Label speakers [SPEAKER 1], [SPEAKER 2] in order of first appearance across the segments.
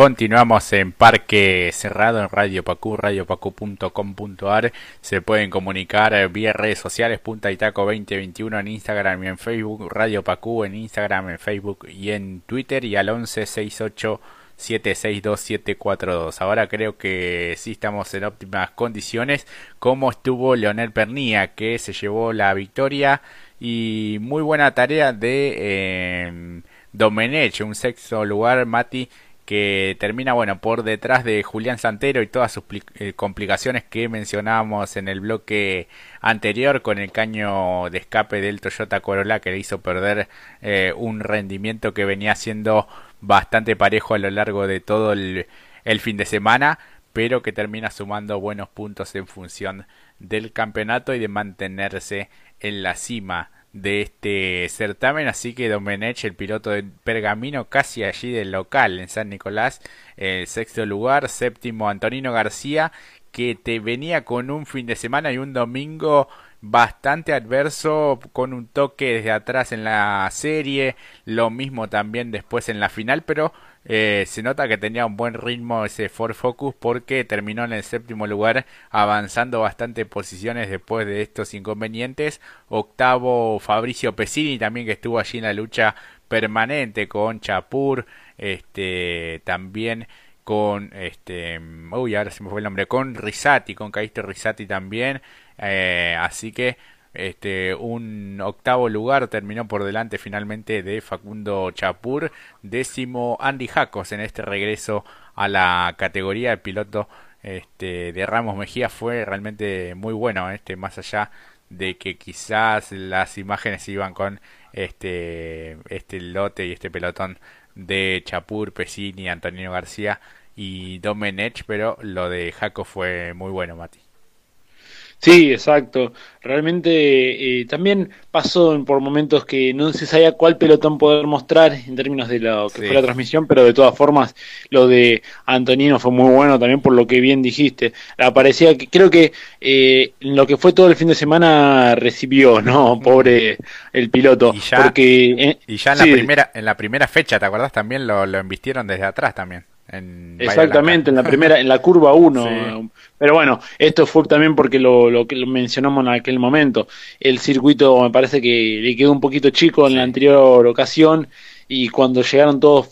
[SPEAKER 1] Continuamos en Parque Cerrado en Radio Pacú, radiopacu.com.ar. Se pueden comunicar vía redes sociales, Punta Itaco 2021 en Instagram y en Facebook, Radio Pacú en Instagram, en Facebook y en Twitter y al 11 68 762742. Ahora creo que sí estamos en óptimas condiciones. Como estuvo Leonel Pernía, que se llevó la victoria y muy buena tarea de eh, Domenech, un sexto lugar, Mati que termina bueno por detrás de Julián Santero y todas sus eh, complicaciones que mencionábamos en el bloque anterior con el caño de escape del Toyota Corolla que le hizo perder eh, un rendimiento que venía siendo bastante parejo a lo largo de todo el, el fin de semana pero que termina sumando buenos puntos en función del campeonato y de mantenerse en la cima de este certamen, así que Domenech, el piloto de Pergamino, casi allí del local en San Nicolás, el sexto lugar, séptimo Antonino García, que te venía con un fin de semana y un domingo bastante adverso con un toque desde atrás en la serie, lo mismo también después en la final, pero eh, se nota que tenía un buen ritmo ese Ford Focus porque terminó en el séptimo lugar avanzando bastante posiciones después de estos inconvenientes. Octavo Fabricio Pesini también que estuvo allí en la lucha permanente con Chapur, este también con este uy ahora se me fue el nombre con Risati, con Caisto Risati también, eh, así que este, un octavo lugar terminó por delante finalmente de Facundo Chapur, décimo Andy Jacos en este regreso a la categoría de piloto este, de Ramos Mejía fue realmente muy bueno, este, más allá de que quizás las imágenes iban con este, este lote y este pelotón de Chapur, Pesini, Antonino García y Domenech, pero lo de Jaco fue muy bueno, Mati.
[SPEAKER 2] Sí, exacto. Realmente eh, también pasó por momentos que no se sabía cuál pelotón poder mostrar en términos de lo que fue la transmisión, pero de todas formas lo de Antonino fue muy bueno también por lo que bien dijiste. Parecía que creo que eh, lo que fue todo el fin de semana recibió, ¿no? Pobre el piloto.
[SPEAKER 1] Y ya,
[SPEAKER 2] porque,
[SPEAKER 1] eh, y ya en, la primera, en la primera fecha, ¿te acordás? También lo, lo embistieron desde atrás también.
[SPEAKER 2] Exactamente, en la primera, en la curva 1. Pero bueno, esto fue también porque lo, lo que mencionamos en aquel momento. El circuito me parece que le quedó un poquito chico en la anterior ocasión y cuando llegaron todos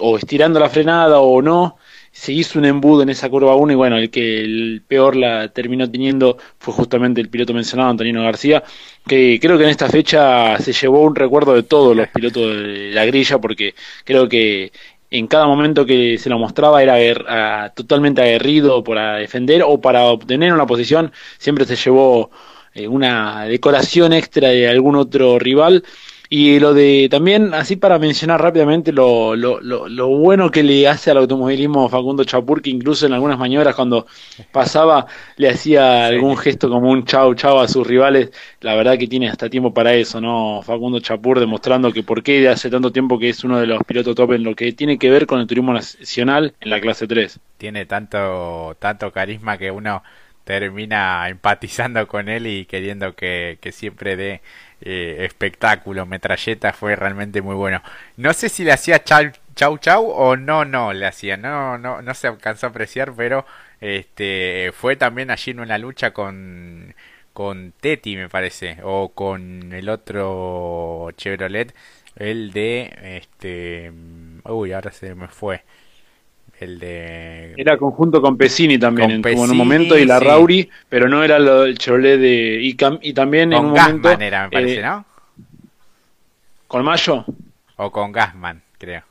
[SPEAKER 2] o estirando la frenada o no, se hizo un embudo en esa curva 1 y bueno, el que el peor la terminó teniendo fue justamente el piloto mencionado, Antonino García, que creo que en esta fecha se llevó un recuerdo de todos los pilotos de la grilla porque creo que en cada momento que se lo mostraba era totalmente aguerrido para defender o para obtener una posición, siempre se llevó eh, una decoración extra de algún otro rival y lo de también, así para mencionar rápidamente lo, lo, lo, bueno que le hace al automovilismo Facundo Chapur, que incluso en algunas maniobras cuando pasaba le hacía algún gesto como un chau chau a sus rivales. La verdad que tiene hasta tiempo para eso, ¿no? Facundo Chapur demostrando que por qué hace tanto tiempo que es uno de los pilotos top en lo que tiene que ver con el turismo nacional en la clase 3.
[SPEAKER 1] Tiene tanto, tanto carisma que uno termina empatizando con él y queriendo que, que siempre dé eh, espectáculo, metralleta, fue realmente muy bueno. No sé si le hacía chau chau, chau o no, no le hacía, no, no, no se alcanzó a apreciar, pero este fue también allí en una lucha con con Teti me parece o con el otro Chevrolet el de este uy ahora se me fue el de...
[SPEAKER 2] Era conjunto con Pesini también en, un momento y la Rauri, pero no era lo, el Chevrolet de... Y, y también en un momento...
[SPEAKER 1] era, me parece, eh, ¿no?
[SPEAKER 2] ¿Con Mayo?
[SPEAKER 1] O con Gasman, creo.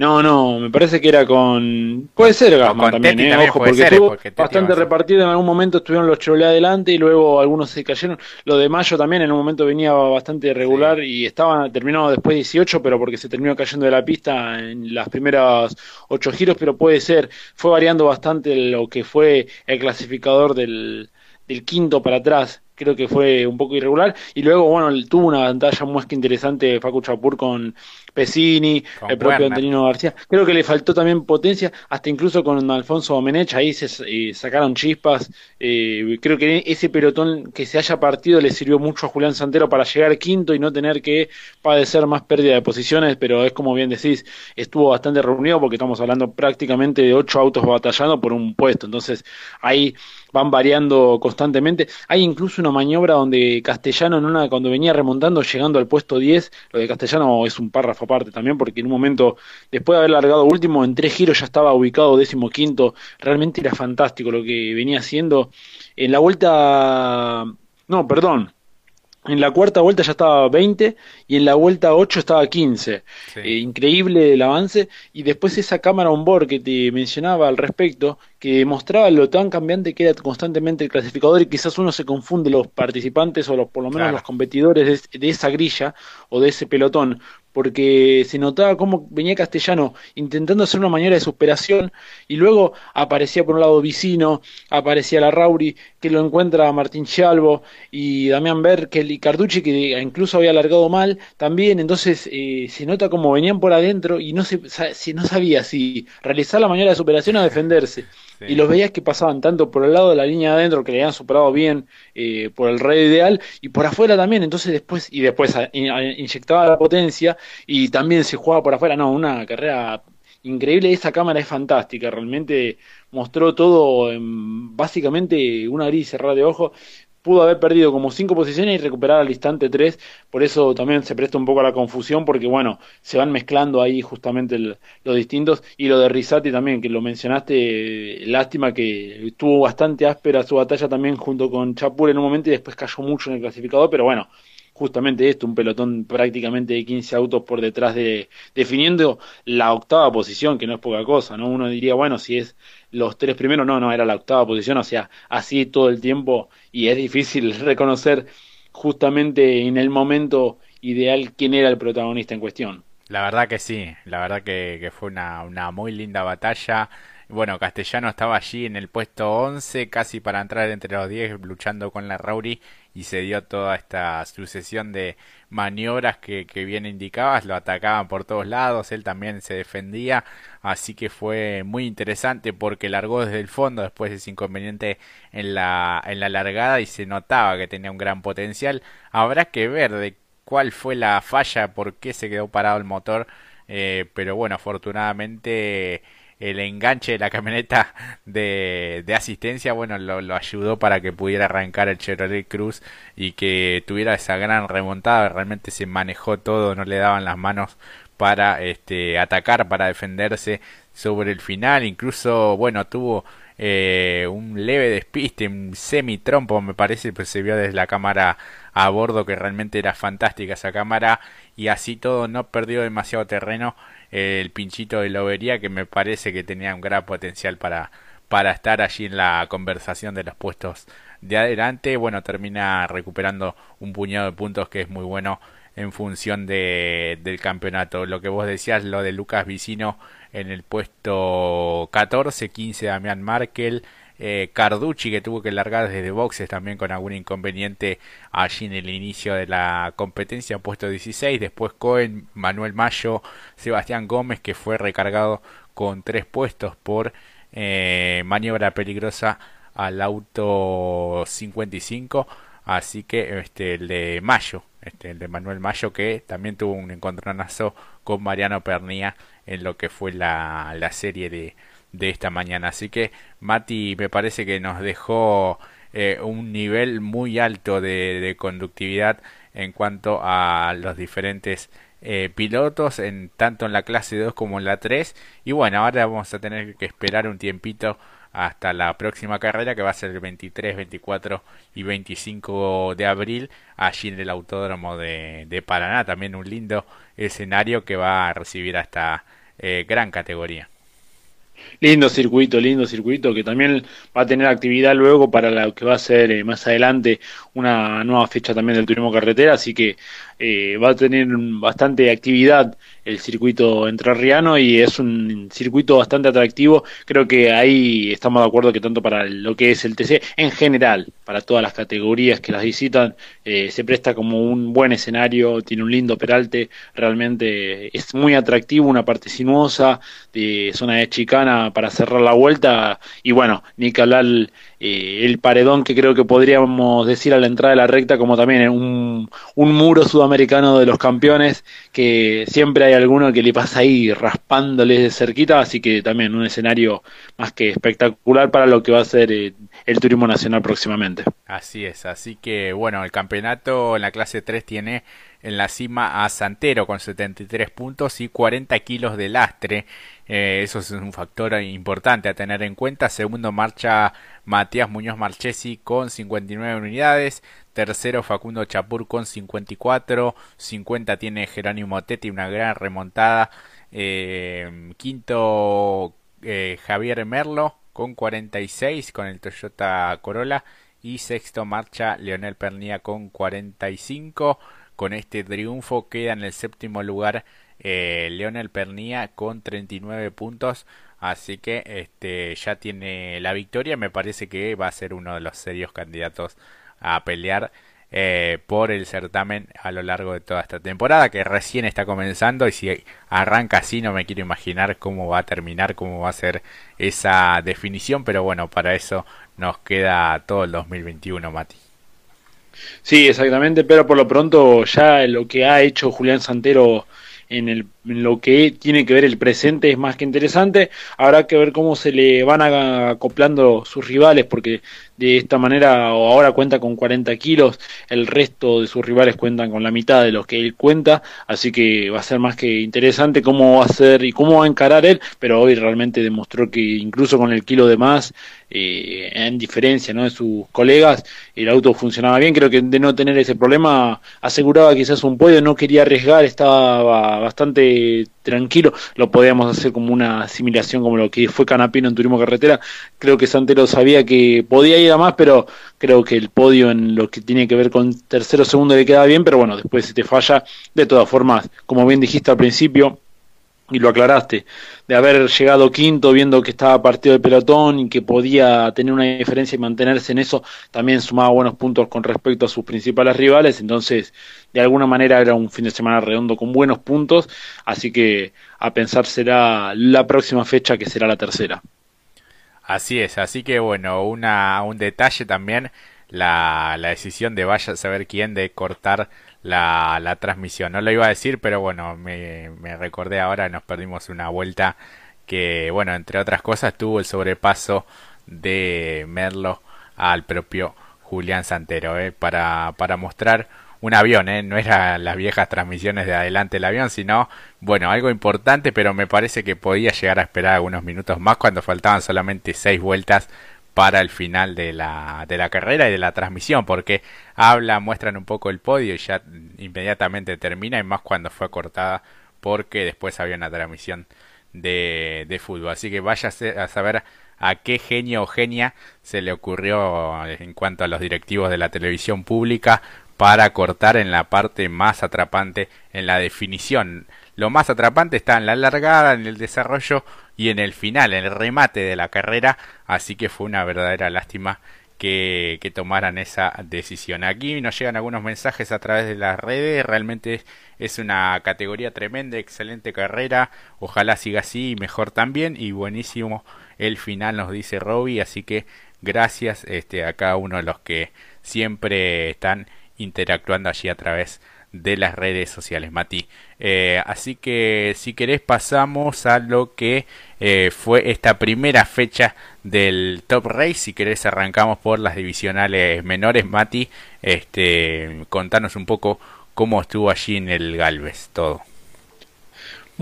[SPEAKER 2] No, no, me parece que era con. Puede ser Gasman también, eh, ojo, porque estuvo bastante repartido. En algún momento estuvieron los Chevrolet adelante y luego algunos se cayeron. Lo de Mayo también en un momento venía bastante regular y estaba terminado después 18, pero porque se terminó cayendo de la pista en las primeras ocho giros, pero puede ser. Fue variando bastante lo que fue el clasificador del, del quinto para atrás creo que fue un poco irregular. Y luego, bueno, tuvo una pantalla más que interesante Facu Chapur con Pesini, el propio Antonino García. Creo que le faltó también potencia, hasta incluso con Alfonso Domenech, ahí se eh, sacaron chispas. Eh, creo que ese pelotón que se haya partido le sirvió mucho a Julián Santero para llegar quinto y no tener que padecer más pérdida de posiciones, pero es como bien decís, estuvo bastante reunido porque estamos hablando prácticamente de ocho autos batallando por un puesto. Entonces ahí van variando constantemente. Hay incluso una maniobra donde Castellano, en una, cuando venía remontando, llegando al puesto 10, lo de Castellano es un párrafo aparte también, porque en un momento, después de haber largado último, en tres giros ya estaba ubicado décimo quinto. Realmente era fantástico lo que venía haciendo. En la vuelta. No, perdón. En la cuarta vuelta ya estaba 20 y en la vuelta 8 estaba 15. Eh, increíble el avance. Y después esa cámara on board que te mencionaba al respecto, que mostraba lo tan cambiante que era constantemente el clasificador y quizás uno se confunde los participantes o los, por lo menos los competidores de, esa grilla o de ese pelotón porque se notaba cómo venía Castellano intentando hacer una maniera de superación y luego aparecía por un lado Vicino, aparecía la Rauri, que lo encuentra Martín Chalvo y Damián Berkel y Carducci, que incluso había alargado mal también, entonces eh, se nota como venían por adentro y no, se, no sabía si realizar la maniera de superación o defenderse. Y los veías que pasaban tanto por el lado de la línea de adentro que le habían superado bien eh, por el radio ideal y por afuera también. Entonces después y después inyectaba la potencia y también se jugaba por afuera. No una carrera increíble. Esa cámara es fantástica realmente mostró todo en básicamente una gris cerrada de ojo. Pudo haber perdido como cinco posiciones y recuperar al instante tres, por eso también se presta un poco a la confusión, porque bueno, se van mezclando ahí justamente los distintos, y lo de Risati también, que lo mencionaste, lástima que estuvo bastante áspera su batalla también junto con Chapur en un momento y después cayó mucho en el clasificador, pero bueno, justamente esto, un pelotón prácticamente de 15 autos por detrás de, definiendo la octava posición, que no es poca cosa, ¿no? Uno diría, bueno, si es los tres primeros, no, no, era la octava posición, o sea, así todo el tiempo, y es difícil reconocer justamente en el momento ideal quién era el protagonista en cuestión.
[SPEAKER 1] La verdad que sí, la verdad que, fue una, una muy linda batalla. Bueno, Castellano estaba allí en el puesto 11, casi para entrar entre los 10, luchando con la Rauri y se dio toda esta sucesión de maniobras que, que bien indicabas, lo atacaban por todos lados, él también se defendía, así que fue muy interesante porque largó desde el fondo después de ese inconveniente en la, en la largada y se notaba que tenía un gran potencial. Habrá que ver de cuál fue la falla, por qué se quedó parado el motor, eh, pero bueno, afortunadamente el enganche de la camioneta de, de asistencia, bueno, lo, ayudó para que pudiera arrancar el Chevrolet Cruz y que tuviera esa gran remontada. Realmente se manejó todo, no le daban las manos para este, atacar, para defenderse sobre el final. Incluso, bueno, tuvo eh, un leve despiste, un semi-trompo, me parece, pues se vio desde la cámara a bordo que realmente era fantástica esa cámara y así todo no perdió demasiado terreno el pinchito de Lobería que me parece que tenía un gran potencial para, para estar allí en la conversación de los puestos de adelante. Bueno, termina recuperando un puñado de puntos que es muy bueno en función de, del campeonato. Lo que vos decías, lo de Lucas Vicino en el puesto 14, 15 Damián Markel, eh, Carducci que tuvo que largar desde boxes también con algún inconveniente allí en el inicio de la competencia, puesto 16, después Cohen, Manuel Mayo, Sebastián Gómez que fue recargado con tres puestos por eh, maniobra peligrosa al auto 55, así que este el de Mayo, este el de Manuel Mayo que también tuvo un encontronazo con Mariano Pernía en lo que fue la, la serie de de esta mañana. Así que Mati me parece que nos dejó eh, un nivel muy alto de, conductividad en cuanto a los diferentes eh, pilotos, en, tanto en la clase 2 como en la 3. Y bueno, ahora vamos a tener que esperar un tiempito hasta la próxima carrera que va a ser el 23, 24 y 25 de abril allí en el autódromo de, de Paraná. También un lindo escenario que va a recibir hasta eh, gran categoría.
[SPEAKER 2] Lindo circuito, lindo circuito que también va a tener actividad luego para lo que va a ser eh, más adelante una nueva fecha también del turismo carretera, así que eh, va a tener bastante actividad el circuito entrerriano y es un circuito bastante atractivo. Creo que ahí estamos de acuerdo que tanto para lo que es el TC, en general, para todas las categorías que las visitan, eh, se presta como un buen escenario, tiene un lindo peralte, realmente es muy atractivo, una parte sinuosa, de zona de chicana para cerrar la vuelta y bueno, ni eh, el paredón que creo que podríamos decir a la entrada de la recta como también un, un muro sudamericano de los campeones que siempre hay alguno que le pasa ahí raspándole de cerquita, así que también un escenario más que espectacular para lo que va a ser eh, el turismo nacional próximamente.
[SPEAKER 1] Así es, así que bueno, el campeonato en la clase 3 tiene en la cima a Santero con 73 puntos y 40 kilos de lastre. Eh, eso es un factor importante a tener en cuenta. Segundo marcha Matías Muñoz Marchesi con 59 unidades. Tercero Facundo Chapur con 54. 50 tiene Jerónimo Tetti, una gran remontada. Eh, quinto eh, Javier Merlo con 46 con el Toyota Corolla. Y sexto marcha Leonel Pernía con 45. Con este triunfo queda en el séptimo lugar eh, Leonel Pernía con 39 puntos. Así que este ya tiene la victoria. Me parece que va a ser uno de los serios candidatos a pelear eh, por el certamen a lo largo de toda esta temporada que recién está comenzando y si arranca así no me quiero imaginar cómo va a terminar, cómo va a ser esa definición, pero bueno, para eso nos queda todo el 2021, Mati.
[SPEAKER 2] Sí, exactamente, pero por lo pronto ya lo que ha hecho Julián Santero en, el, lo que tiene que ver el presente es más que interesante. Habrá que ver cómo se le van acoplando sus rivales, porque de esta manera ahora cuenta con 40 kilos, el resto de sus rivales cuentan con la mitad de los que él cuenta, así que va a ser más que interesante cómo va a ser y cómo va a encarar él, pero hoy realmente demostró que incluso con el kilo de más, eh, en diferencia ¿no? de sus colegas, el auto funcionaba bien, creo que de no tener ese problema aseguraba quizás un podio, no quería arriesgar, estaba bastante tranquilo, lo podíamos hacer como una asimilación como lo que fue Canapino en Turismo Carretera, creo que Santero sabía que podía ir a más, pero creo que el podio en lo que tiene que ver con tercero segundo le queda bien, pero bueno, después si te falla, de todas formas, como bien dijiste al principio, y lo aclaraste, de haber llegado quinto viendo que estaba partido el pelotón y que podía tener una diferencia y mantenerse en eso, también sumaba buenos puntos con respecto a sus principales rivales, entonces de alguna manera era un fin de semana redondo con buenos puntos, así que a pensar será la próxima fecha que será la tercera.
[SPEAKER 1] Así es, así que bueno, una, un detalle también, la, la decisión de vaya a saber quién de cortar la, la transmisión. No lo iba a decir, pero bueno, me, me recordé ahora, nos perdimos una vuelta que, bueno, entre otras cosas, tuvo el sobrepaso de Merlo al propio Julián Santero, ¿eh? para, para mostrar un avión, ¿eh? no eran las viejas transmisiones de adelante el avión, sino, bueno, algo importante, pero me parece que podía llegar a esperar algunos minutos más cuando faltaban solamente seis vueltas para el final de la, de la carrera y de la transmisión, porque habla, muestran un poco el podio y ya inmediatamente termina, y más cuando fue cortada, porque después había una transmisión de, de fútbol. Así que vaya a saber a qué genio o genia se le ocurrió en cuanto a los directivos de la televisión pública para cortar en la parte más atrapante, en la definición. Lo más atrapante está en la largada, en el desarrollo y en el final, en el remate de la carrera, así que fue una verdadera lástima que, tomaran esa decisión. Aquí nos llegan algunos mensajes a través de las redes, realmente es una categoría tremenda, excelente carrera, ojalá siga así y mejor también, y buenísimo el final nos dice Robbie, así que gracias este, a cada uno de los que siempre están interactuando allí a través de las redes sociales, Mati. Eh, así que si querés pasamos a lo que eh, fue esta primera fecha del Top Race. Si querés arrancamos por las divisionales menores, Mati. Este, contanos un poco cómo estuvo allí en el Galvez todo.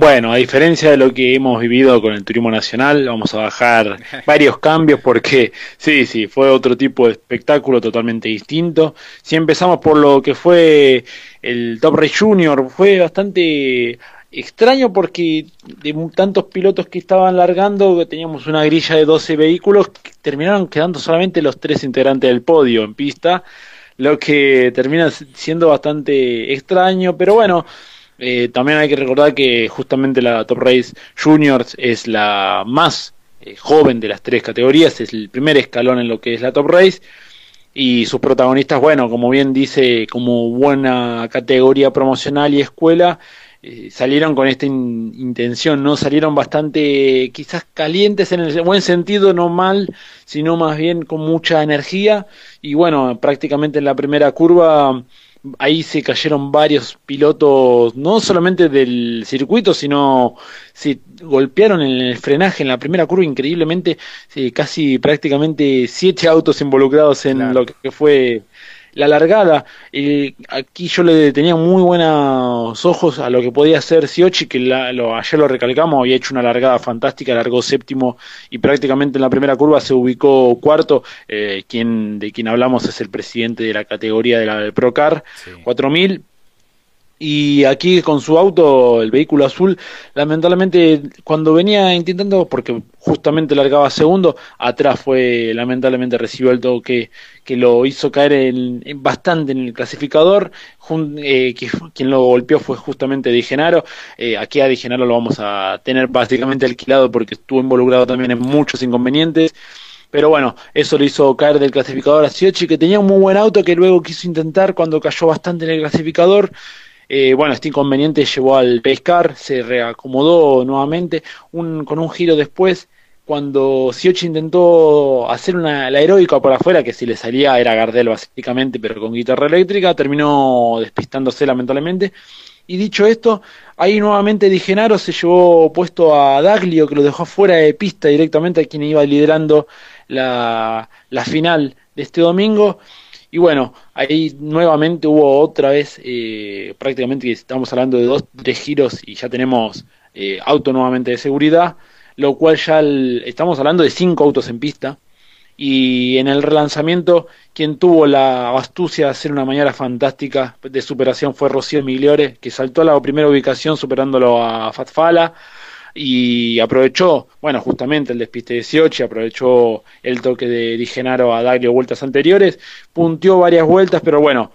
[SPEAKER 2] Bueno, a diferencia de lo que hemos vivido con el turismo nacional, vamos a bajar varios cambios porque sí, sí, fue otro tipo de espectáculo totalmente distinto. Si empezamos por lo que fue el Top Race Junior, fue bastante extraño porque de tantos pilotos que estaban largando, teníamos una grilla de 12 vehículos, que terminaron quedando solamente los tres integrantes del podio en pista, lo que termina siendo bastante extraño, pero bueno Eh, también hay que recordar que justamente la Top Race Juniors es la más eh, joven de las tres categorías, es el primer escalón en lo que es la Top Race. Y sus protagonistas, bueno, como bien dice, como buena categoría promocional y escuela, eh, salieron con esta intención, ¿no? Salieron bastante quizás calientes en el buen sentido, no mal, sino más bien con mucha energía. Y bueno, prácticamente en la primera curva ahí se cayeron varios pilotos, no solamente del circuito, sino se golpearon en el frenaje en la primera curva increíblemente, casi prácticamente siete autos involucrados en lo que fue la largada, eh, aquí yo le tenía muy buenos ojos a lo que podía hacer Siochi, que lo, ayer lo recalcamos, había hecho una largada fantástica, largó séptimo y prácticamente en la primera curva se ubicó cuarto. Eh, quien, de quien hablamos es el presidente de la categoría de la Procar, 4000 y aquí con su auto, el vehículo azul, lamentablemente cuando venía intentando, porque justamente largaba segundo, atrás fue, lamentablemente recibió el toque que lo hizo caer en, bastante en el clasificador, eh, quien lo golpeó fue justamente Di Genaro, eh, aquí a Di Genaro lo vamos a tener básicamente alquilado porque estuvo involucrado también en muchos inconvenientes, pero bueno, eso lo hizo caer del clasificador a Siochi, que tenía un muy buen auto que luego quiso intentar cuando cayó bastante en el clasificador, eh, bueno, este inconveniente llevó al pescar, se reacomodó nuevamente. Con un giro después, cuando Siochi intentó hacer una, la heroica por afuera, que si le salía era Gardel básicamente, pero con guitarra eléctrica, terminó despistándose lamentablemente. Y dicho esto, ahí nuevamente Di Genaro se llevó puesto a Daglio, que lo dejó fuera de pista directamente a quien iba liderando la, la final de este domingo. Y bueno, ahí nuevamente hubo otra vez, eh, prácticamente estamos hablando de dos, tres giros y ya tenemos eh, auto nuevamente de seguridad, lo cual ya estamos hablando de cinco autos en pista. Y en el relanzamiento, quien tuvo la astucia de hacer una mañana fantástica de superación fue Rocío Migliore, que saltó a la primera ubicación superándolo a Fatfala y aprovechó, bueno, justamente el despiste de Siochi, aprovechó el toque de Di Genaro a Daglio vueltas anteriores, puntió varias vueltas, pero bueno,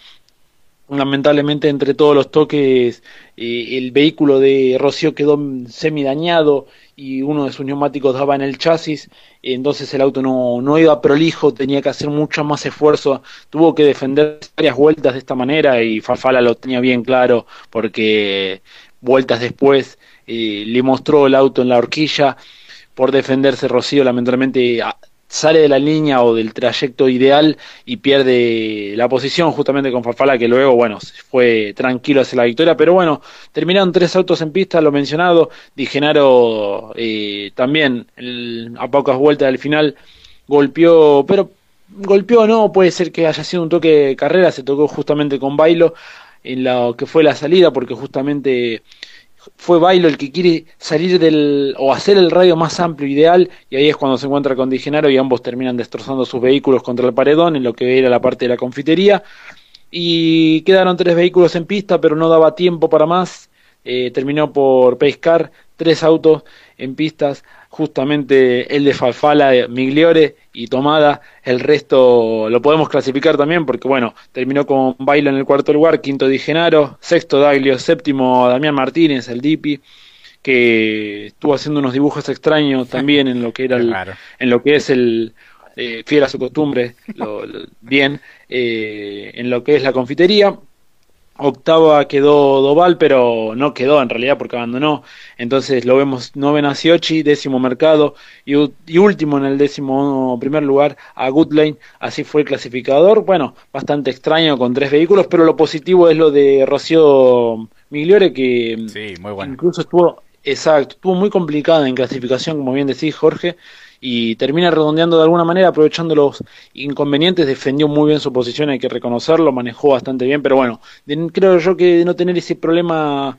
[SPEAKER 2] lamentablemente entre todos los toques eh, el vehículo de Rocío quedó semi dañado y uno de sus neumáticos daba en el chasis, entonces el auto no, no iba prolijo, tenía que hacer mucho más esfuerzo, tuvo que defender varias vueltas de esta manera y Farfala lo tenía bien claro porque vueltas después le mostró el auto en la horquilla. Por defenderse, Rocío lamentablemente sale de la línea o del trayecto ideal y pierde la posición justamente con Farfala que luego, bueno, fue tranquilo hacia la victoria, pero bueno, terminaron tres autos en pista, lo mencionado, Di Genaro eh, también a pocas vueltas del final golpeó, pero golpeó no, puede ser que haya sido un toque de carrera, se tocó justamente con Bailo en lo que fue la salida porque justamente fue Bailo el que quiere salir del o hacer el radio más amplio ideal y ahí es cuando se encuentra con Digenaro y ambos terminan destrozando sus vehículos contra el paredón en lo que era la parte de la confitería. Y quedaron tres vehículos en pista pero no daba tiempo para más. Eh, terminó por pescar tres autos en pistas justamente el de Falfala, Migliore y Tomada, el resto lo podemos clasificar también porque bueno, terminó con Bailo en el cuarto lugar, quinto Di Genaro, sexto Daglio, séptimo Damián Martínez, el Dipi, que estuvo haciendo unos dibujos extraños también en lo que era el, en lo que es el eh, fiel a su costumbre, bien, eh, en lo que es la confitería, Octava quedó Doval, pero no quedó en realidad porque abandonó. Entonces lo vemos novena Siochi, décimo Mercado y, último en el décimo primer lugar a Goodlane. Así fue el clasificador. Bueno, bastante extraño con tres vehículos, pero lo positivo es lo de Rocío Migliore que
[SPEAKER 1] sí, muy bueno.
[SPEAKER 2] incluso estuvo, exacto, estuvo muy complicada en clasificación, como bien decís Jorge y termina redondeando de alguna manera, aprovechando los inconvenientes, defendió muy bien su posición, hay que reconocerlo, manejó bastante bien, pero bueno, creo yo que de no tener ese problema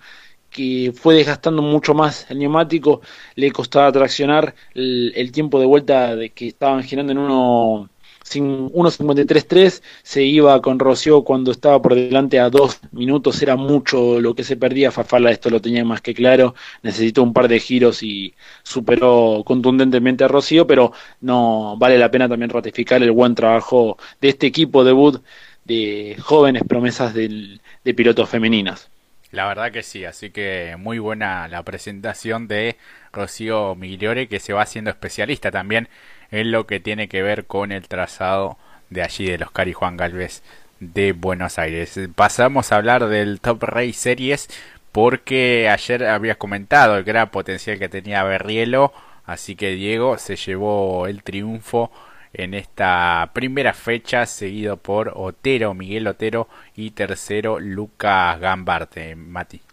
[SPEAKER 2] que fue desgastando mucho más el neumático, le costaba traccionar el, el tiempo de vuelta de que estaban girando en uno 1.53.3 se iba con Rocío cuando estaba por delante a dos minutos, era mucho lo que se perdía, Fafala esto lo tenía más que claro, necesitó un par de giros y superó contundentemente a Rocío, pero no vale la pena también ratificar el buen trabajo de este equipo debut de jóvenes promesas de pilotos femeninas.
[SPEAKER 1] La verdad que sí, así que muy buena la presentación de Rocío Migliore que se va haciendo especialista también en lo que tiene que ver con el trazado de allí de los Cari Juan Galvez de Buenos Aires. Pasamos a hablar del Top Race Series porque ayer habías comentado el gran potencial que tenía Berrielo, así que Diego se llevó el triunfo en esta primera fecha, seguido por Otero, Miguel Otero y tercero Lucas Gambarte, Mati.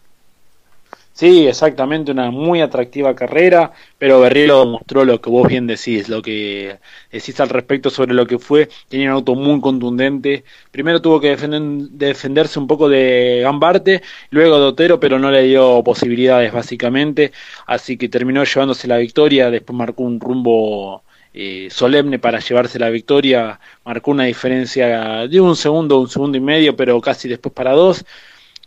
[SPEAKER 2] Sí, exactamente, una muy atractiva carrera, pero Berrielo mostró lo que vos bien decís, lo que decís al respecto sobre lo que fue, tenía un auto muy contundente, primero tuvo que defenderse un poco de Gambarte, luego de Otero, pero no le dio posibilidades básicamente, así que terminó llevándose la victoria, después marcó un rumbo eh, solemne para llevarse la victoria, marcó una diferencia de un segundo, un segundo y medio, pero casi después para dos,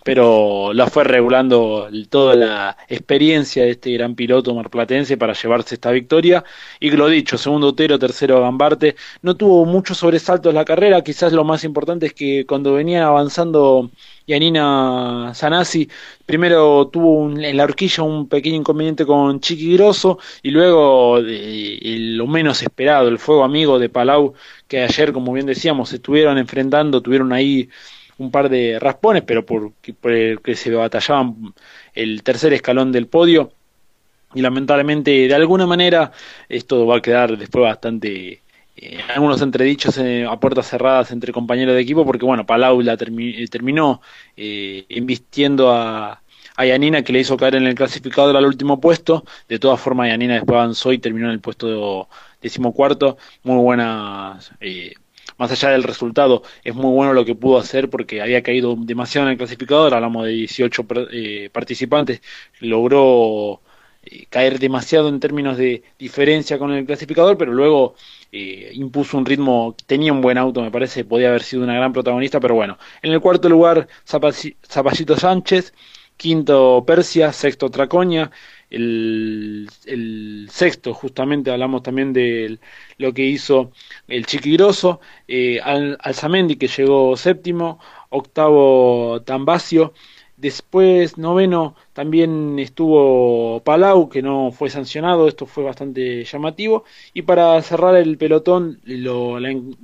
[SPEAKER 2] pero la fue regulando toda la experiencia de este gran piloto marplatense para llevarse esta victoria. Y lo dicho, segundo Otero, tercero Gambarte. No tuvo muchos sobresaltos la carrera, quizás lo más importante es que cuando venían avanzando Yanina Sanasi, primero tuvo en la horquilla un pequeño inconveniente con Chiqui Grosso y luego eh, lo menos esperado, el fuego amigo de Palau, que ayer, como bien decíamos, estuvieron enfrentando, tuvieron ahí un par de raspones, pero por, por el que se batallaban el tercer escalón del podio. Y lamentablemente, de alguna manera, esto va a quedar después bastante eh, algunos entredichos eh, a puertas cerradas entre compañeros de equipo, porque bueno, Palau la eh, terminó eh, invistiendo a, Yanina, que le hizo caer en el clasificador al último puesto. De todas formas, Yanina después avanzó y terminó en el puesto decimocuarto. Muy buena eh, más allá del resultado, es muy bueno lo que pudo hacer porque había caído demasiado en el clasificador, hablamos de 18 eh, participantes, logró eh, caer demasiado en términos de diferencia con el clasificador, pero luego eh, impuso un ritmo, tenía un buen auto, me parece, podía haber sido una gran protagonista, pero bueno, en el cuarto lugar, Zapallito Sánchez, quinto Persia, sexto Tracoña, el, sexto, justamente hablamos también de lo que hizo el Chiquigroso, eh, Al, Alzamendi que llegó séptimo, octavo Tambacio, después noveno también estuvo Palau que no fue sancionado, esto fue bastante llamativo, y para cerrar el pelotón lo,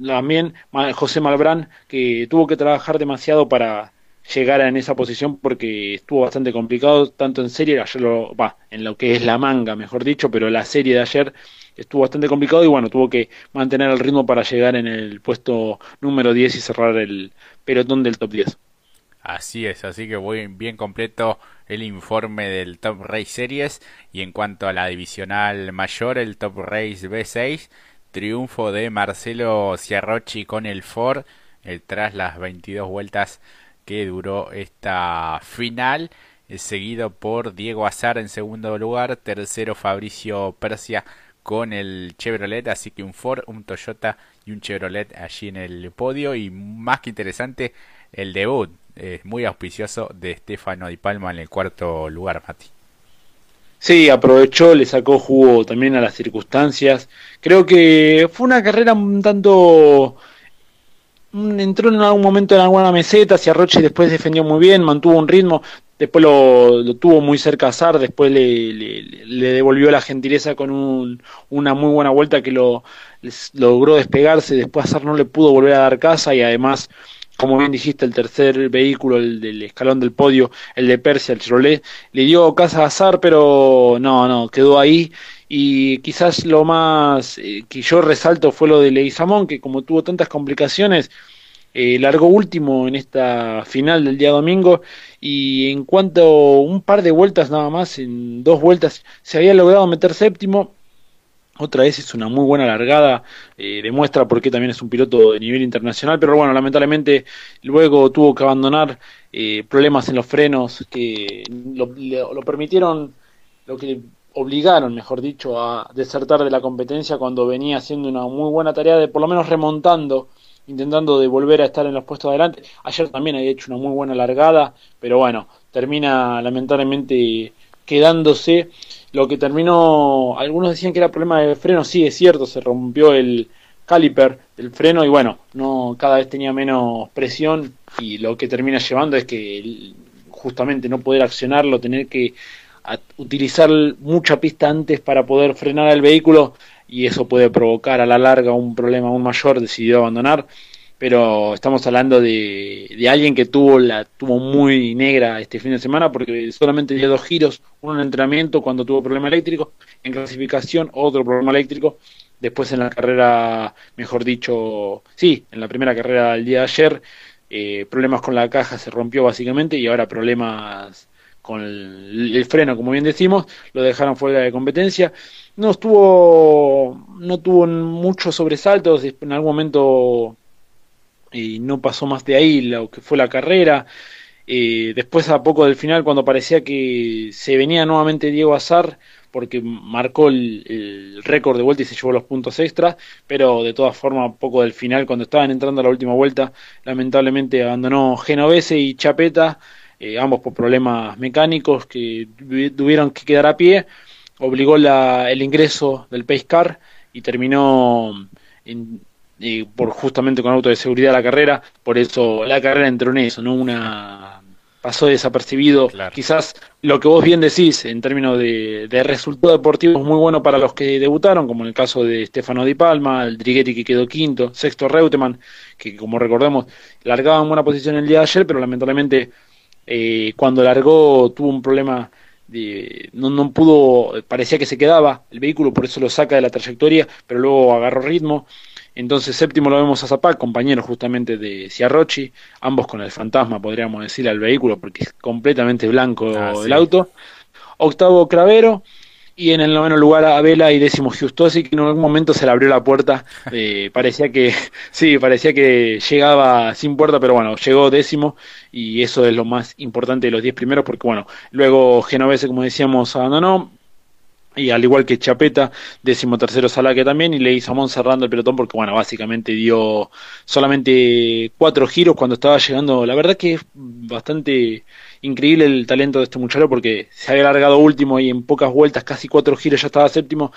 [SPEAKER 2] también José Malbrán que tuvo que trabajar demasiado para llegara en esa posición porque estuvo bastante complicado tanto en serie ayer lo va en lo que es la manga mejor dicho pero la serie de ayer estuvo bastante complicado y bueno tuvo que mantener el ritmo para llegar en el puesto número 10 y cerrar el pelotón del top 10
[SPEAKER 1] Así es, así que voy bien completo el informe del Top Race Series y en cuanto a la divisional mayor, el Top Race B6, triunfo de Marcelo Ciarrochi con el Ford el, tras las 22 vueltas que duró esta final, eh, seguido por Diego Azar en segundo lugar, tercero Fabricio Persia con el Chevrolet, así que un Ford, un Toyota y un Chevrolet allí en el podio y más que interesante el debut, es muy auspicioso de Stefano Di Palma en el cuarto lugar, Mati.
[SPEAKER 2] Sí, aprovechó, le sacó jugo también a las circunstancias. Creo que fue una carrera un tanto entró en algún momento en alguna meseta, hacia Roche después defendió muy bien, mantuvo un ritmo, después lo, tuvo muy cerca a Zar, después le, devolvió la gentileza con un, una muy buena vuelta que lo logró despegarse, después a Zar no le pudo volver a dar casa y además, como bien dijiste, el tercer vehículo, el del escalón del podio, el de Persia, el Chevrolet, le dio casa a Zar, pero no, no, quedó ahí y quizás lo más eh, que yo resalto fue lo de Leguizamón, que como tuvo tantas complicaciones, eh, largó último en esta final del día domingo y en cuanto un par de vueltas nada más, en dos vueltas se había logrado meter séptimo. Otra vez es una muy buena largada, eh, demuestra por qué también es un piloto de nivel internacional, pero bueno, lamentablemente luego tuvo que abandonar problemas en los frenos que lo, lo permitieron, lo que obligaron, mejor dicho, a desertar de la competencia cuando venía haciendo una muy buena tarea de por lo menos remontando, intentando de volver a estar en los puestos adelante. Ayer también había hecho una muy buena largada, pero bueno, termina lamentablemente quedándose. Lo que terminó, algunos decían que era problema de freno, sí es cierto, se rompió el caliper del freno y bueno, no cada vez tenía menos presión y lo que termina llevando es que justamente no poder accionarlo, tener que utilizar mucha pista antes para poder frenar al vehículo y eso puede provocar a la larga un problema aún mayor, decidió abandonar. Pero estamos hablando de, de alguien que tuvo la tuvo muy negra este fin de semana porque solamente dio dos giros, uno en entrenamiento cuando tuvo problema eléctrico, en clasificación otro problema eléctrico, después en la carrera, mejor dicho, sí, en la primera carrera del día de ayer, eh, problemas con la caja se rompió básicamente y ahora problemas con el, freno, como bien decimos, lo dejaron fuera de competencia. No estuvo, no tuvo muchos sobresaltos, en algún momento y no pasó más de ahí lo que fue la carrera. Eh, después a poco del final, cuando parecía que se venía nuevamente Diego Azar, porque marcó el, récord de vuelta y se llevó los puntos extras, pero de todas formas, poco del final, cuando estaban entrando a la última vuelta, lamentablemente abandonó Genovese y Chapeta eh, ambos por problemas mecánicos que tuvieron que quedar a pie, obligó la, el ingreso del Pace Car y terminó eh, por justamente con auto de seguridad la carrera, por eso la carrera entró en eso, no una pasó desapercibido. Quizás lo que vos bien decís en términos de, de resultado deportivo es muy bueno para los que debutaron, como en el caso de Stefano Di Palma, el Drighetti que quedó quinto, sexto Reutemann, que como recordemos largaba en buena posición el día de ayer, pero lamentablemente eh, cuando largó tuvo un problema de, no, no pudo, parecía que se quedaba el vehículo, por eso lo saca de la trayectoria, pero luego agarró ritmo. Entonces séptimo lo vemos a Zapac, compañero justamente de Ciarrochi, ambos con el fantasma, podríamos decir, al vehículo, porque es completamente blanco ah, el auto. Octavo Cravero, y en el noveno lugar a Vela y décimo Justosi, que en algún momento se le abrió la puerta. Eh, parecía que, sí, parecía que llegaba sin puerta, pero bueno, llegó décimo y eso es lo más importante de los diez primeros, porque bueno, luego Genovese, como decíamos, abandonó. Y al igual que Chapeta, décimo tercero Salaque también, y le hizo Mon cerrando el pelotón porque, bueno, básicamente dio solamente cuatro giros cuando estaba llegando. La verdad que es bastante increíble el talento de este muchacho porque se había largado último y en pocas vueltas, casi cuatro giros ya estaba séptimo.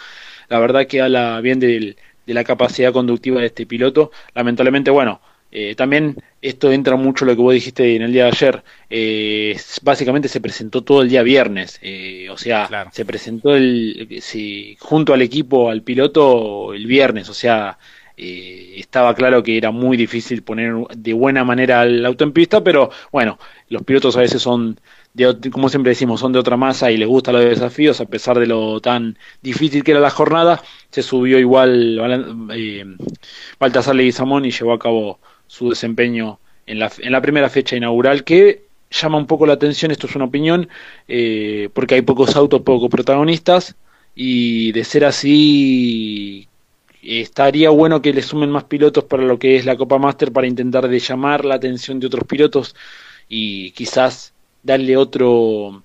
[SPEAKER 2] La verdad que habla bien de, de la capacidad conductiva de este piloto. Lamentablemente, bueno, eh, también esto entra mucho lo que vos dijiste en el día de ayer. Eh, básicamente se presentó todo el día viernes. Eh, o sea, se presentó el, junto al equipo, al piloto, el viernes. O sea, eh, estaba claro que era muy difícil poner de buena manera el auto en pista, pero bueno, los pilotos a veces son, de, como siempre decimos, son de otra masa y les gustan los desafíos, a pesar de lo tan difícil que era la jornada, se subió igual eh, Baltasar Leguizamón y llevó a cabo su desempeño en la, en la primera fecha inaugural, que llama un poco la atención, esto es una opinión, eh, porque hay pocos autos, pocos protagonistas, y de ser así estaría bueno que le sumen más pilotos para lo que es la Copa Master para intentar de llamar la atención de otros pilotos y quizás darle otro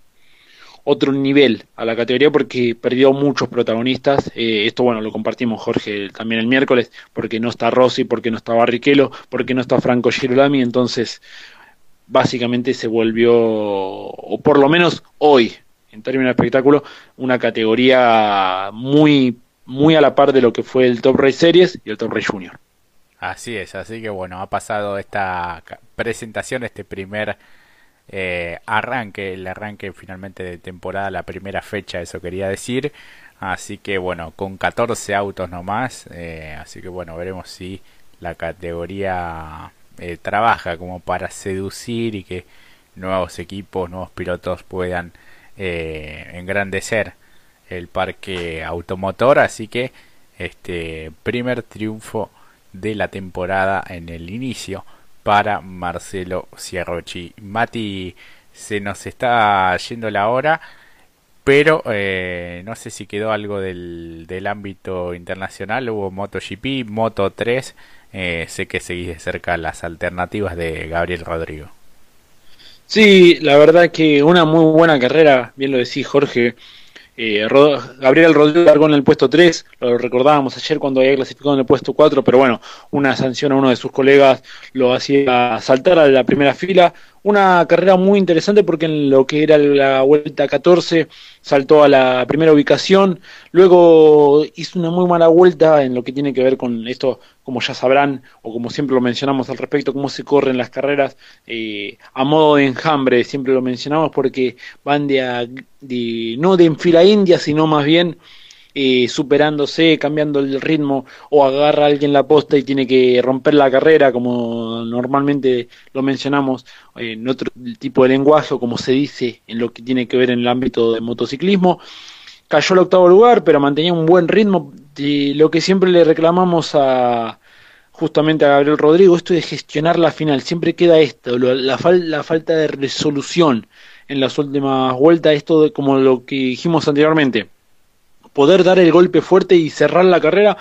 [SPEAKER 2] otro nivel a la categoría porque perdió muchos protagonistas. Eh, esto, bueno, lo compartimos Jorge también el miércoles, porque no está Rossi, porque no está Barrichello, porque no está Franco Girolami, entonces básicamente se volvió, o por lo menos hoy, en términos de espectáculo, una categoría muy muy a la par de lo que fue el Top Race Series y el Top Race Junior.
[SPEAKER 1] Así es, así que bueno, ha pasado esta presentación, este primer eh, arranque, el arranque finalmente de temporada, la primera fecha, eso quería decir. Así que bueno, con 14 autos nomás, eh, así que bueno, veremos si la categoría eh, trabaja como para seducir y que nuevos equipos, nuevos pilotos puedan engrandecer el parque automotor, así que este primer triunfo de la temporada en el inicio para Marcelo Ciarrochi. Mati, se nos está yendo la hora, pero eh, no sé si quedó algo del, del ámbito internacional. Hubo MotoGP, Moto 3. Eh, sé que seguís de cerca las alternativas de Gabriel Rodrigo.
[SPEAKER 2] Sí, la verdad que una muy buena carrera, bien lo decís Jorge. Eh, Gabriel Rodríguez largó en el puesto 3, lo recordábamos ayer cuando había clasificado en el puesto 4, pero bueno, una sanción a uno de sus colegas lo hacía saltar a la primera fila, una carrera muy interesante porque en lo que era la vuelta 14 saltó a la primera ubicación, luego hizo una muy mala vuelta en lo que tiene que ver con esto, como ya sabrán, o como siempre lo mencionamos al respecto, cómo se corren las carreras eh, a modo de enjambre, siempre lo mencionamos porque van de, de no de en fila india, sino más bien eh, superándose, cambiando el ritmo, o agarra a alguien la posta y tiene que romper la carrera, como normalmente lo mencionamos en otro tipo de lenguaje, o como se dice en lo que tiene que ver en el ámbito del motociclismo. Cayó al octavo lugar, pero mantenía un buen ritmo. Y lo que siempre le reclamamos a justamente a Gabriel Rodrigo, esto de gestionar la final, siempre queda esto, la, la falta de resolución en las últimas vueltas, esto de, como lo que dijimos anteriormente poder dar el golpe fuerte y cerrar la carrera.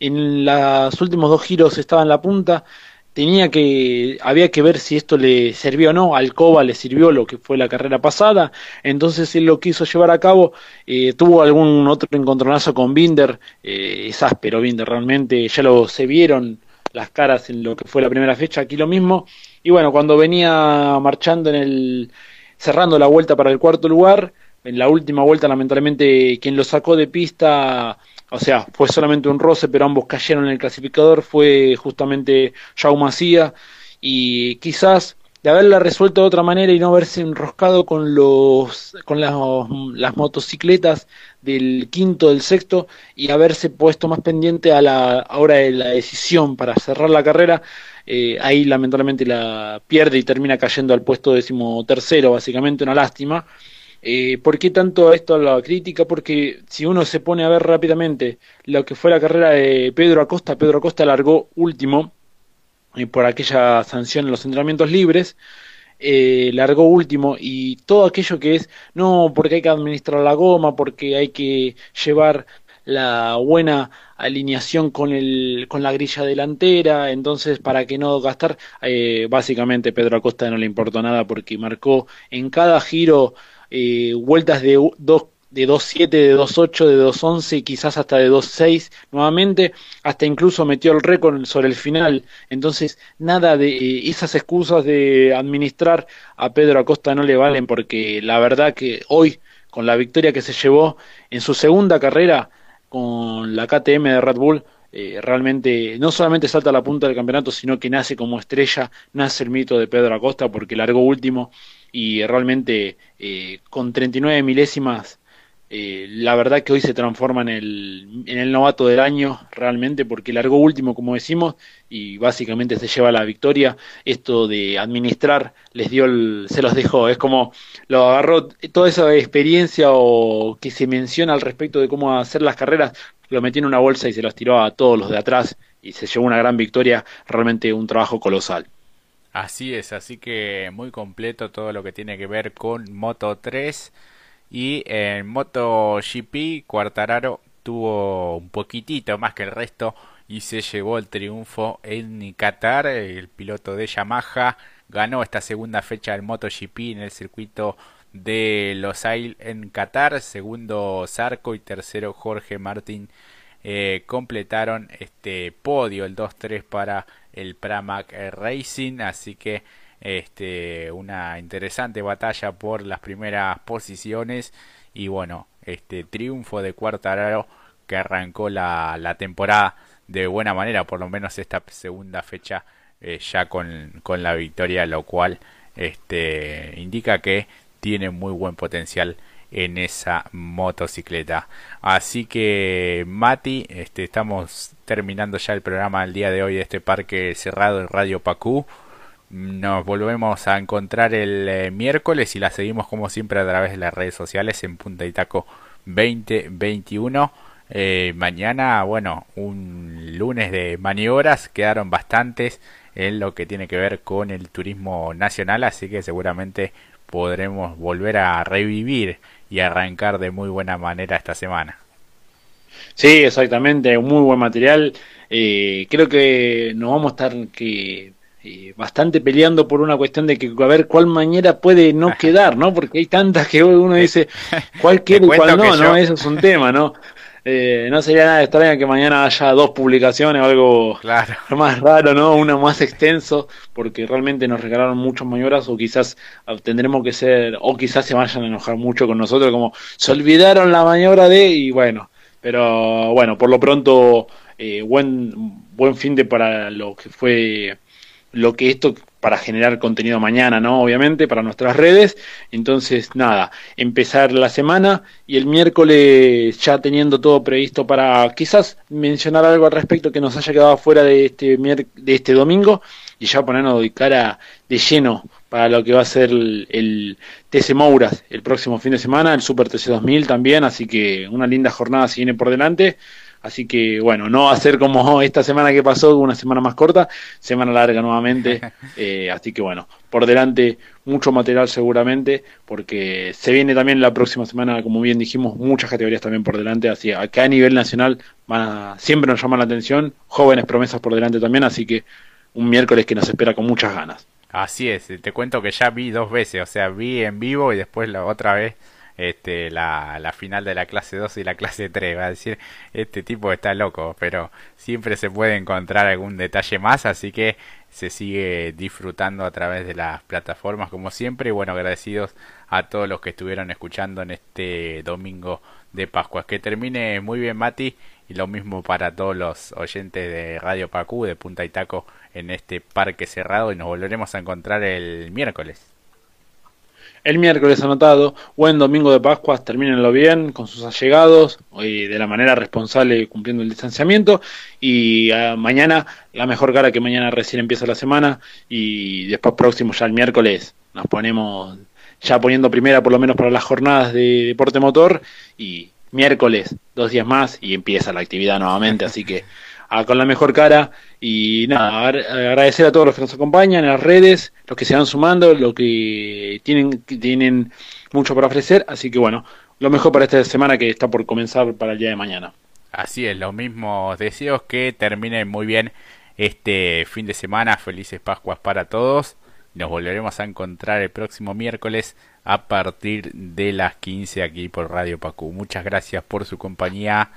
[SPEAKER 2] En los últimos dos giros estaba en la punta. Tenía que, había que ver si esto le sirvió o no. Al Coba le sirvió lo que fue la carrera pasada. Entonces él lo quiso llevar a cabo. Eh, tuvo algún otro encontronazo con Binder. Eh, es áspero Binder realmente. Ya lo se vieron las caras en lo que fue la primera fecha. Aquí lo mismo. Y bueno, cuando venía marchando en el, cerrando la vuelta para el cuarto lugar, en la última vuelta, lamentablemente, quien lo sacó de pista, o sea, fue solamente un roce, pero ambos cayeron en el clasificador, fue justamente Jaume Macía, y quizás de haberla resuelto de otra manera y no haberse enroscado con los con las, motocicletas del quinto del sexto y haberse puesto más pendiente a la hora de la decisión para cerrar la carrera eh, ahí lamentablemente la pierde y termina cayendo al puesto decimotercero básicamente una lástima eh, ¿Por qué tanto esto la crítica? Porque si uno se pone a ver rápidamente lo que fue la carrera de Pedro Acosta, Pedro Acosta largó último eh, por aquella sanción en los entrenamientos libres, eh, largó último y todo aquello que es, no, porque hay que administrar la goma, porque hay que llevar la buena alineación con el con la grilla delantera entonces para que no gastar eh, básicamente Pedro Acosta no le importó nada porque marcó en cada giro eh, vueltas de 2 de 2.7, de 2.8, de 2.11 quizás hasta de 2.6 nuevamente, hasta incluso metió el récord sobre el final. Entonces, nada de eh, esas excusas de administrar a Pedro Acosta no le valen porque la verdad que hoy, con la victoria que se llevó en su segunda carrera con la KTM de Red Bull, eh, realmente no solamente salta a la punta del campeonato, sino que nace como estrella, nace el mito de Pedro Acosta porque largó último y realmente eh, con 39 milésimas eh, la verdad que hoy se transforma en el, en el novato del año realmente porque largó último como decimos y básicamente se lleva la victoria. Esto de administrar les dio el, se los dejó. Es como lo agarró toda esa experiencia o que se menciona al respecto de cómo hacer las carreras lo metió en una bolsa y se los tiró a todos los de atrás y se llevó una gran victoria realmente un trabajo colosal
[SPEAKER 1] Así es, así que muy completo todo lo que tiene que ver con Moto 3 y en Moto GP Cuartararo tuvo un poquitito más que el resto y se llevó el triunfo en Qatar. El piloto de Yamaha ganó esta segunda fecha del MotoGP en el circuito de Los Ailes en Qatar. Segundo Zarco y tercero Jorge Martín eh, completaron este podio, el 2-3 para el Pramac Racing, así que este una interesante batalla por las primeras posiciones. Y bueno, este triunfo de Cuartararo que arrancó la, la temporada de buena manera, por lo menos esta segunda fecha eh, ya con, con la victoria, lo cual este indica que tiene muy buen potencial en esa motocicleta. Así que Mati, este, estamos terminando ya el programa del día de hoy de este parque cerrado en Radio Pacú. Nos volvemos a encontrar el eh, miércoles y la seguimos como siempre a través de las redes sociales en Punta y Taco 2021. Eh, mañana, bueno, un lunes de maniobras, quedaron bastantes en lo que tiene que ver con el turismo nacional, así que seguramente podremos volver a revivir y arrancar de muy buena manera esta semana.
[SPEAKER 2] Sí, exactamente, un muy buen material. Eh, creo que nos vamos a estar que eh, bastante peleando por una cuestión de que a ver cuál manera puede no quedar, ¿no? Porque hay tantas que uno dice cuál quiere y cuál no, ¿no? Eso es un tema, ¿no? eh, no sería nada extraño que mañana haya dos publicaciones o algo
[SPEAKER 1] claro.
[SPEAKER 2] más raro, ¿no? Uno más extenso, porque realmente nos regalaron muchas mayoras o quizás tendremos que ser, o quizás se vayan a enojar mucho con nosotros, como se olvidaron la maniobra de, y bueno, pero bueno, por lo pronto, eh, buen, buen fin de para lo que fue, lo que esto para generar contenido mañana, ¿no? Obviamente, para nuestras redes. Entonces, nada, empezar la semana y el miércoles ya teniendo todo previsto para quizás mencionar algo al respecto que nos haya quedado fuera de este, de este domingo y ya ponernos de cara de lleno para lo que va a ser el, el TC Mouras el próximo fin de semana, el Super TC 2000 también, así que una linda jornada se viene por delante. Así que bueno, no va a ser como esta semana que pasó, una semana más corta, semana larga nuevamente. Eh, así que bueno, por delante mucho material seguramente, porque se viene también la próxima semana, como bien dijimos, muchas categorías también por delante. Así que acá a nivel nacional siempre nos llama la atención, jóvenes promesas por delante también, así que un miércoles que nos espera con muchas ganas.
[SPEAKER 1] Así es, te cuento que ya vi dos veces, o sea, vi en vivo y después la otra vez este, la, la final de la clase 2 y la clase 3. Va a decir, este tipo está loco, pero siempre se puede encontrar algún detalle más, así que se sigue disfrutando a través de las plataformas como siempre. Y bueno, agradecidos a todos los que estuvieron escuchando en este domingo de Pascua. Que termine muy bien, Mati, y lo mismo para todos los oyentes de Radio Pacú, de Punta y Taco, en este parque cerrado. Y nos volveremos a encontrar el miércoles.
[SPEAKER 2] El miércoles anotado, buen domingo de Pascuas, termínenlo bien con sus allegados y de la manera responsable cumpliendo el distanciamiento. Y ah, mañana, la mejor cara que mañana recién empieza la semana y después próximo ya el miércoles nos ponemos ya poniendo primera por lo menos para las jornadas de deporte motor y miércoles dos días más y empieza la actividad nuevamente, así que con la mejor cara. Y nada, agradecer a todos los que nos acompañan en las redes, los que se van sumando, los que tienen, tienen mucho para ofrecer. Así que bueno, lo mejor para esta semana que está por comenzar para el día de mañana.
[SPEAKER 1] Así es, los mismos deseos que terminen muy bien este fin de semana. Felices Pascuas para todos. Nos volveremos a encontrar el próximo miércoles a partir de las 15 aquí por Radio Pacu. Muchas gracias por su compañía